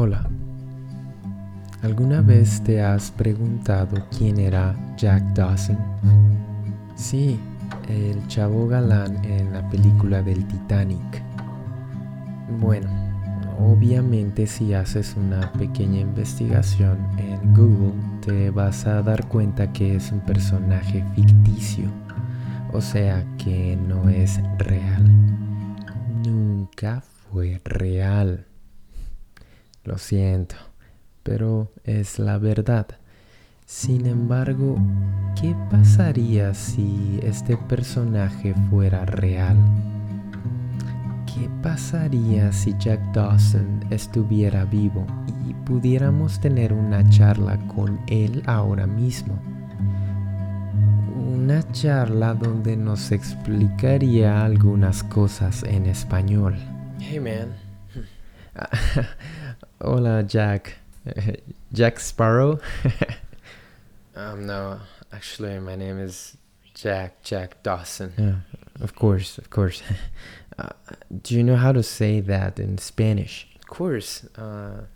Hola. ¿Alguna vez te has preguntado quién era Jack Dawson? Sí, el chavo galán en la película del Titanic. Bueno, obviamente si haces una pequeña investigación en Google te vas a dar cuenta que es un personaje ficticio, o sea que no es real. Nunca fue real. Lo siento, pero es la verdad. Sin embargo, ¿qué pasaría si este personaje fuera real? ¿Qué pasaría si Jack Dawson estuviera vivo y pudiéramos tener una charla con él ahora mismo? Una charla donde nos explicaría algunas cosas en español. Hey man. Hola Jack. Jack Sparrow? um, no, actually, my name is Jack, Jack Dawson. Yeah, of course, of course. Uh, do you know how to say that in Spanish? Of course. Uh,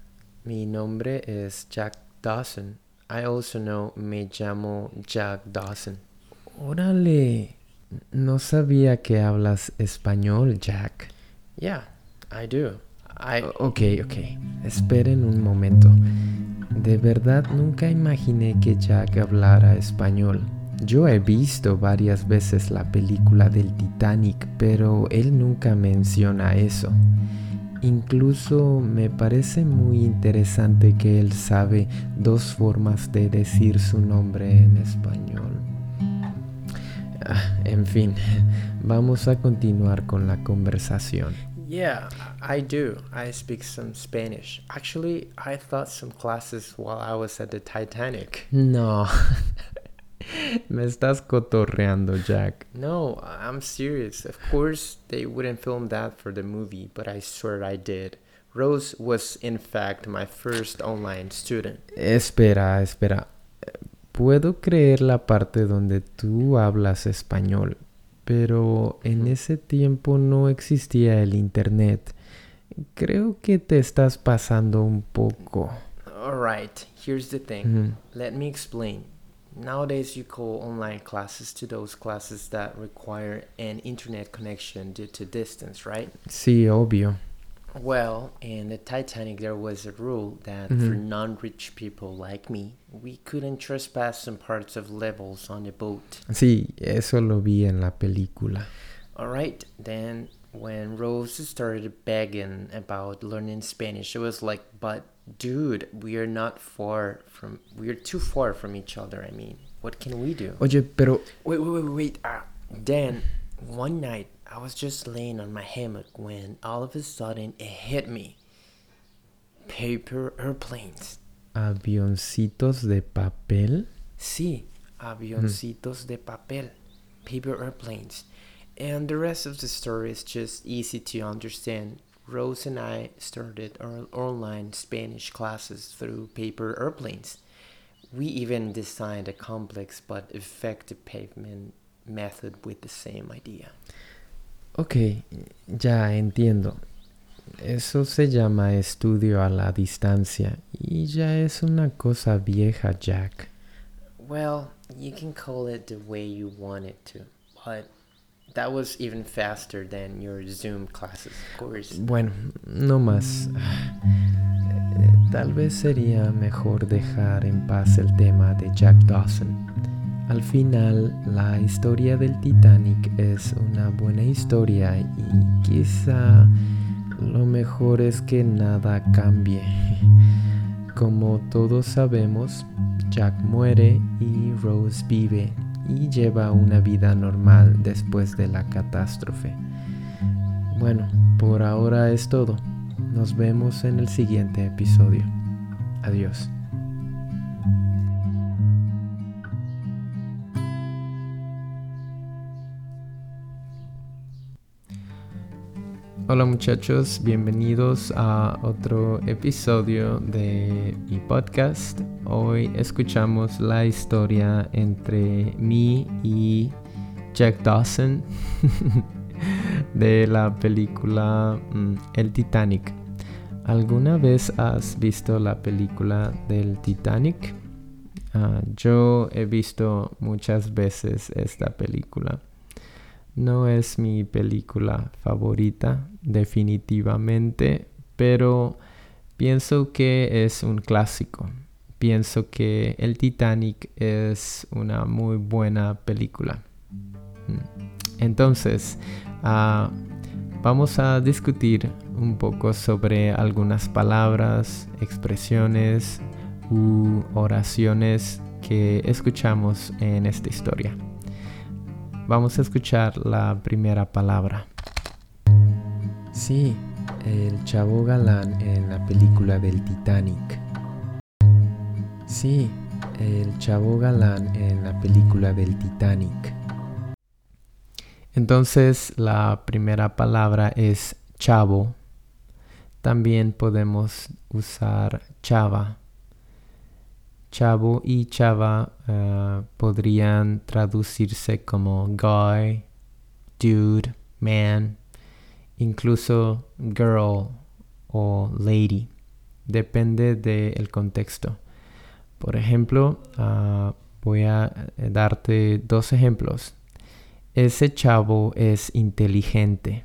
mi nombre es Jack Dawson. I also know me llamo Jack Dawson. Órale. No sabía que hablas español, Jack. Yeah, I do. I... Ok, ok. Esperen un momento. De verdad nunca imaginé que Jack hablara español. Yo he visto varias veces la película del Titanic, pero él nunca menciona eso. Incluso me parece muy interesante que él sabe dos formas de decir su nombre en español. Ah, en fin, vamos a continuar con la conversación. Yeah, I do. I speak some Spanish. Actually, I taught some classes while I was at the Titanic. No. Me estás cotorreando, Jack. No, I'm serious. Of course, they wouldn't film that for the movie, but I swear I did. Rose was, in fact, my first online student. Espera, espera. Puedo creer la parte donde tú hablas español, pero en ese tiempo no existía el internet. Creo que te estás pasando un poco. Alright, here's the thing. Let me explain. Nowadays, you call online classes to those classes that require an internet connection due to distance, right? Sí, obvio. Well, in the Titanic, there was a rule that Mhm. for non rich people like me, we couldn't trespass some parts of levels on the boat. Sí, eso lo vi en la película. Alright, then when Rose started begging about learning Spanish, it was like, but dude, we are not far from, we are too far from each other. I mean, what can we do? Oye, pero Wait, wait, wait, wait. Ah, then one night I was just laying on my hammock when all of a sudden it hit me. Paper airplanes. avioncitos de papel. Sí, avioncitos de papel. Paper airplanes. And the rest of the story is just easy to understand. Rose and I started our online Spanish classes through paper airplanes. We even designed a complex but effective pavement method with the same idea. Ok, ya entiendo. Eso se llama estudio a la distancia y ya es una cosa vieja, Jack. Well, you can call it the way you want it to, but that was even faster than your Zoom classes, of course. Bueno, no más. Tal vez sería mejor dejar en paz el tema de Jack Dawson. Al final, la historia del Titanic es una buena historia y quizá lo mejor es que nada cambie. Como todos sabemos, Jack muere y Rose vive y lleva una vida normal después de la catástrofe. Bueno, por ahora es todo. Nos vemos en el siguiente episodio. Adiós. Hola muchachos, bienvenidos a otro episodio de mi podcast. Hoy escuchamos la historia entre mí y Jack Dawson de la película mm, El Titanic. ¿Alguna vez has visto la película del Titanic? Ah, yo he visto muchas veces esta película. No es mi película favorita, definitivamente, pero pienso que es un clásico. Pienso que el Titanic es una muy buena película. Mm. Entonces, ah, vamos a discutir un poco sobre algunas palabras, expresiones u oraciones que escuchamos en esta historia. Vamos a escuchar la primera palabra. Sí, el chavo galán en la película del Titanic. Sí, el chavo galán en la película del Titanic. Entonces la primera palabra es chavo. También podemos usar chava. Chavo y chava eh, podrían traducirse como guy, dude, man, incluso girl o lady. Depende del contexto. Por ejemplo, ah, voy a darte dos ejemplos. Ese chavo es inteligente.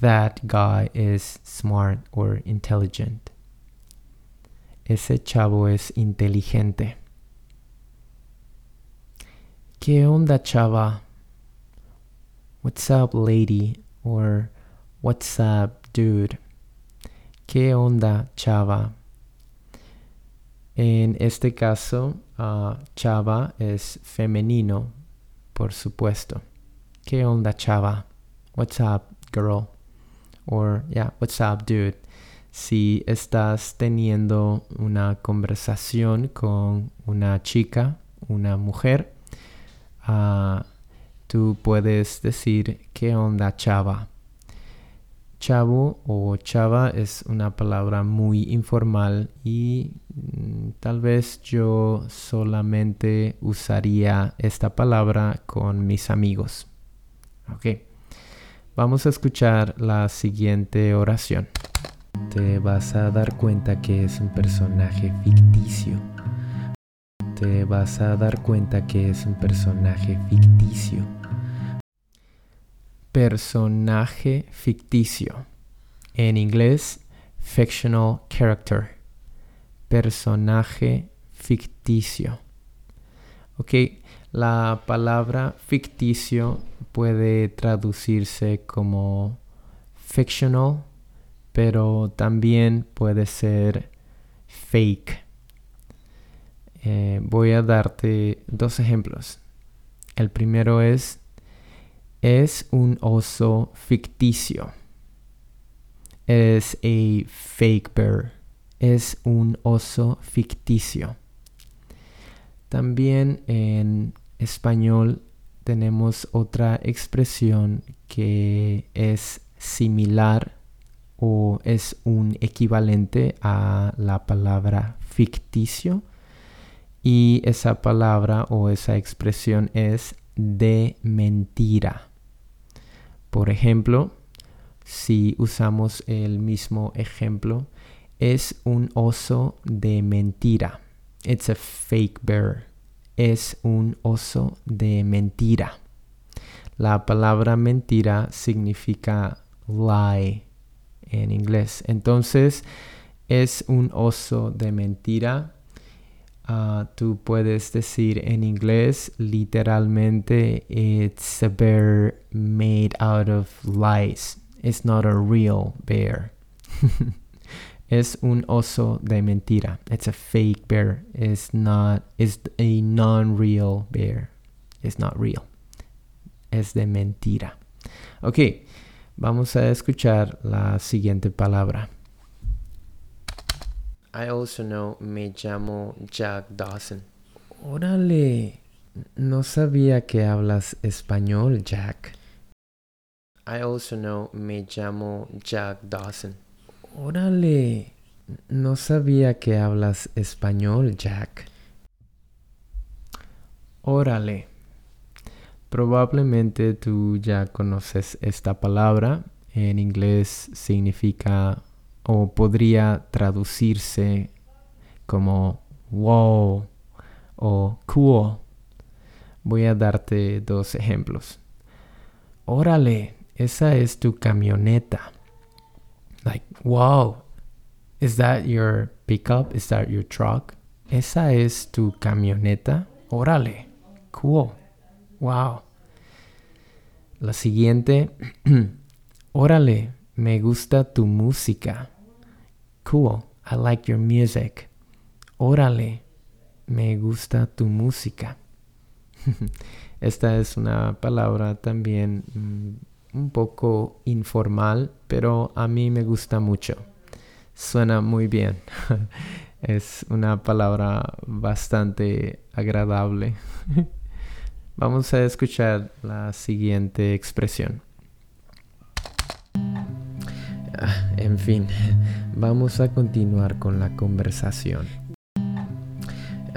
That guy is smart or intelligent. Ese chavo es inteligente. ¿Qué onda, chava? What's up, lady? Or what's up, dude? ¿Qué onda, chava? En este caso, uh, chava es femenino por supuesto. ¿Qué onda, chava? What's up, girl? Or, yeah, what's up, dude? Si estás teniendo una conversación con una chica, una mujer, uh, tú puedes decir, ¿qué onda, chava? Chavo o chava es una palabra muy informal y mm, tal vez yo solamente usaría esta palabra con mis amigos. Ok. Vamos a escuchar la siguiente oración. Te vas a dar cuenta que es un personaje ficticio. Te vas a dar cuenta que es un personaje ficticio personaje ficticio. En inglés, fictional character. Personaje ficticio. Ok, la palabra ficticio puede traducirse como fictional, pero también puede ser fake. Eh, voy a darte dos ejemplos. El primero es es un oso ficticio. Es a fake bear. Es un oso ficticio. También en español tenemos otra expresión que es similar o es un equivalente a la palabra ficticio y esa palabra o esa expresión es de mentira. Por ejemplo, si usamos el mismo ejemplo, es un oso de mentira. It's a fake bear. Es un oso de mentira. La palabra mentira significa lie en inglés. Entonces, es un oso de mentira Uh, tú puedes decir en inglés literalmente it's a bear made out of lies. It's not a real bear. es un oso de mentira. It's a fake bear. It's not it's a non-real bear. It's not real. Es de mentira. Ok, vamos a escuchar la siguiente palabra. I also know me llamo Jack Dawson. Órale, no sabía que hablas español, Jack. I also know me llamo Jack Dawson. Órale, no sabía que hablas español, Jack. Órale. Probablemente tú ya conoces esta palabra. En inglés significa o podría traducirse como wow o cool. Voy a darte dos ejemplos. Órale, esa es tu camioneta. Like, wow, is that your pickup? Is that your truck? Esa es tu camioneta. Órale, cool. Wow. La siguiente, órale, me gusta tu música. Cool, I like your music. Órale, me gusta tu música. Esta es una palabra también mm, un poco informal, pero a mí me gusta mucho. Suena muy bien. es una palabra bastante agradable. Vamos a escuchar la siguiente expresión. Ah, en fin, vamos a continuar con la conversación.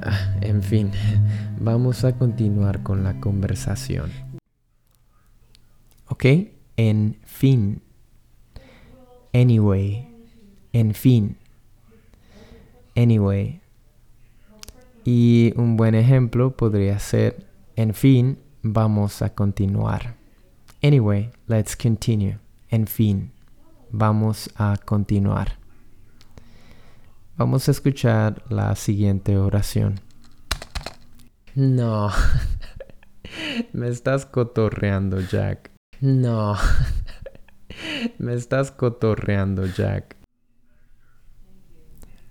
Ah, en fin, vamos a continuar con la conversación. ¿Ok? En fin. Anyway. En fin. Anyway. Y un buen ejemplo podría ser en fin, vamos a continuar. Anyway, let's continue. En fin, vamos a continuar. Vamos a escuchar la siguiente oración. No. Me estás cotorreando, Jack. No. Me estás cotorreando, Jack.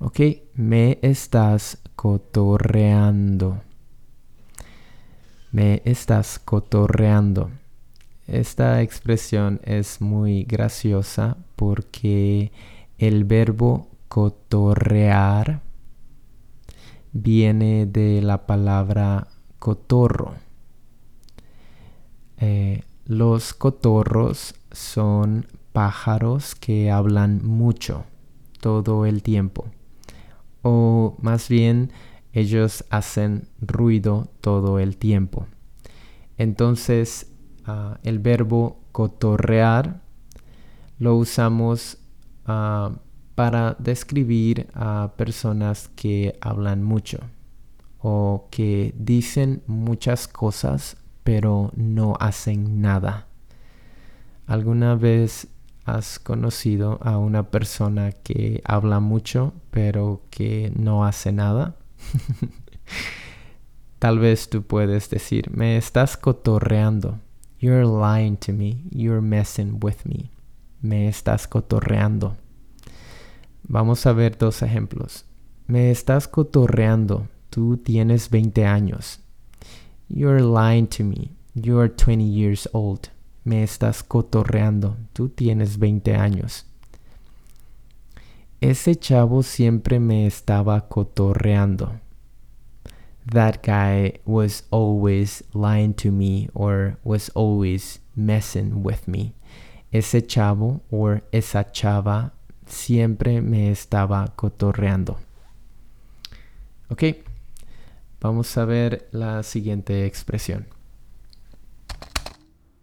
Ok, me estás cotorreando. Me estás cotorreando. Esta expresión es muy graciosa porque el verbo cotorrear viene de la palabra cotorro. Eh, los cotorros son pájaros que hablan mucho todo el tiempo. O más bien ellos hacen ruido todo el tiempo. Entonces, ah, el verbo cotorrear lo usamos ah, para describir a personas que hablan mucho o que dicen muchas cosas pero no hacen nada. ¿Alguna vez has conocido a una persona que habla mucho pero que no hace nada? Tal vez tú puedes decir, me estás cotorreando. You're lying to me. You're messing with me. Me estás cotorreando. Vamos a ver dos ejemplos. Me estás cotorreando. Tú tienes 20 años. You're lying to me. You're 20 years old. Me estás cotorreando. Tú tienes 20 años. Ese chavo siempre me estaba cotorreando. That guy was always lying to me or was always messing with me. Ese chavo or esa chava siempre me estaba cotorreando. Ok, vamos a ver la siguiente expresión.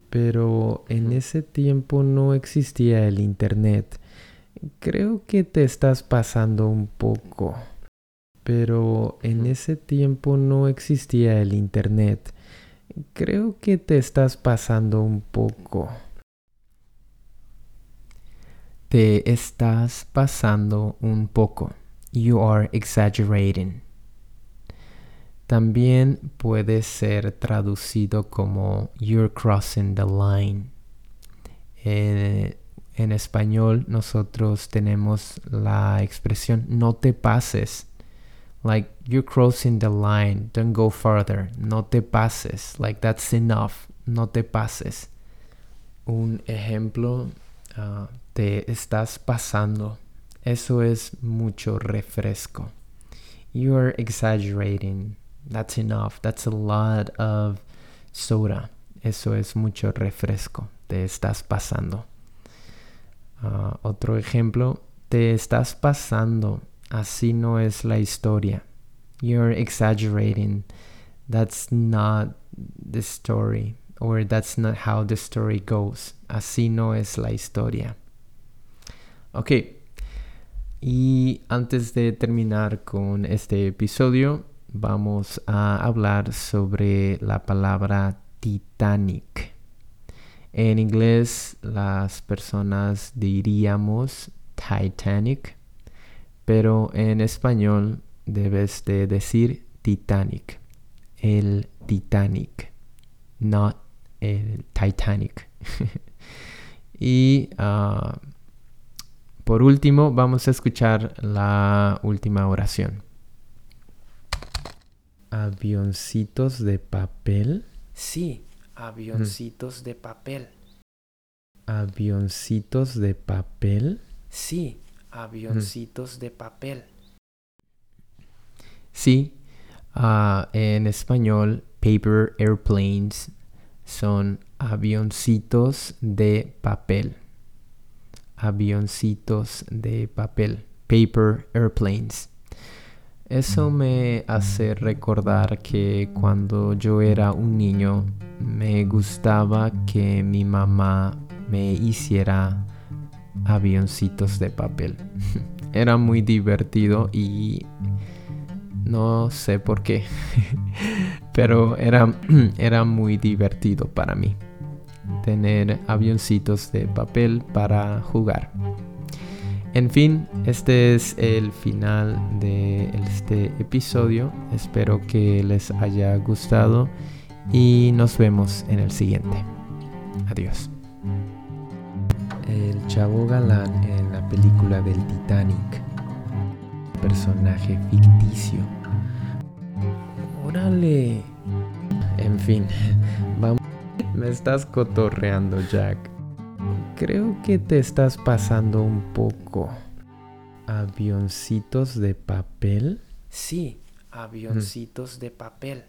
Pero en ese tiempo no existía el Internet Creo que te estás pasando un poco. Pero en ese tiempo no existía el Internet. Creo que te estás pasando un poco. Te estás pasando un poco. You are exaggerating. También puede ser traducido como You're crossing the line. Eh, en español nosotros tenemos la expresión no te pases. Like you're crossing the line, don't go further. No te pases. Like that's enough. No te pases. Un ejemplo, uh, te estás pasando. Eso es mucho refresco. You're exaggerating. That's enough. That's a lot of soda. Eso es mucho refresco. Te estás pasando. Ah, otro ejemplo, te estás pasando, así no es la historia. You're exaggerating. That's not the story. Or that's not how the story goes. Así no es la historia. Ok, Y antes de terminar con este episodio, vamos a hablar sobre la palabra Titanic. En inglés las personas diríamos Titanic, pero en español debes de decir Titanic, el Titanic, not el Titanic. y ah, por último, vamos a escuchar la última oración. ¿Avioncitos de papel? Sí, avioncitos de papel. ¿Avioncitos de papel? Sí, avioncitos de papel. Sí, ah, en español, paper airplanes son avioncitos de papel. Avioncitos de papel. Paper airplanes. Eso me hace recordar que cuando yo era un niño me gustaba que mi mamá me hiciera avioncitos de papel. Era muy divertido y no sé por qué, pero era, era muy divertido para mí tener avioncitos de papel para jugar. En fin, este es el final de este episodio. Espero que les haya gustado y nos vemos en el siguiente. Adiós. El chavo galán en la película del Titanic. Personaje ficticio. Órale. En fin, vamos. Me estás cotorreando, Jack. Creo que te estás pasando un poco. ¿Avioncitos de papel? Sí, avioncitos de papel.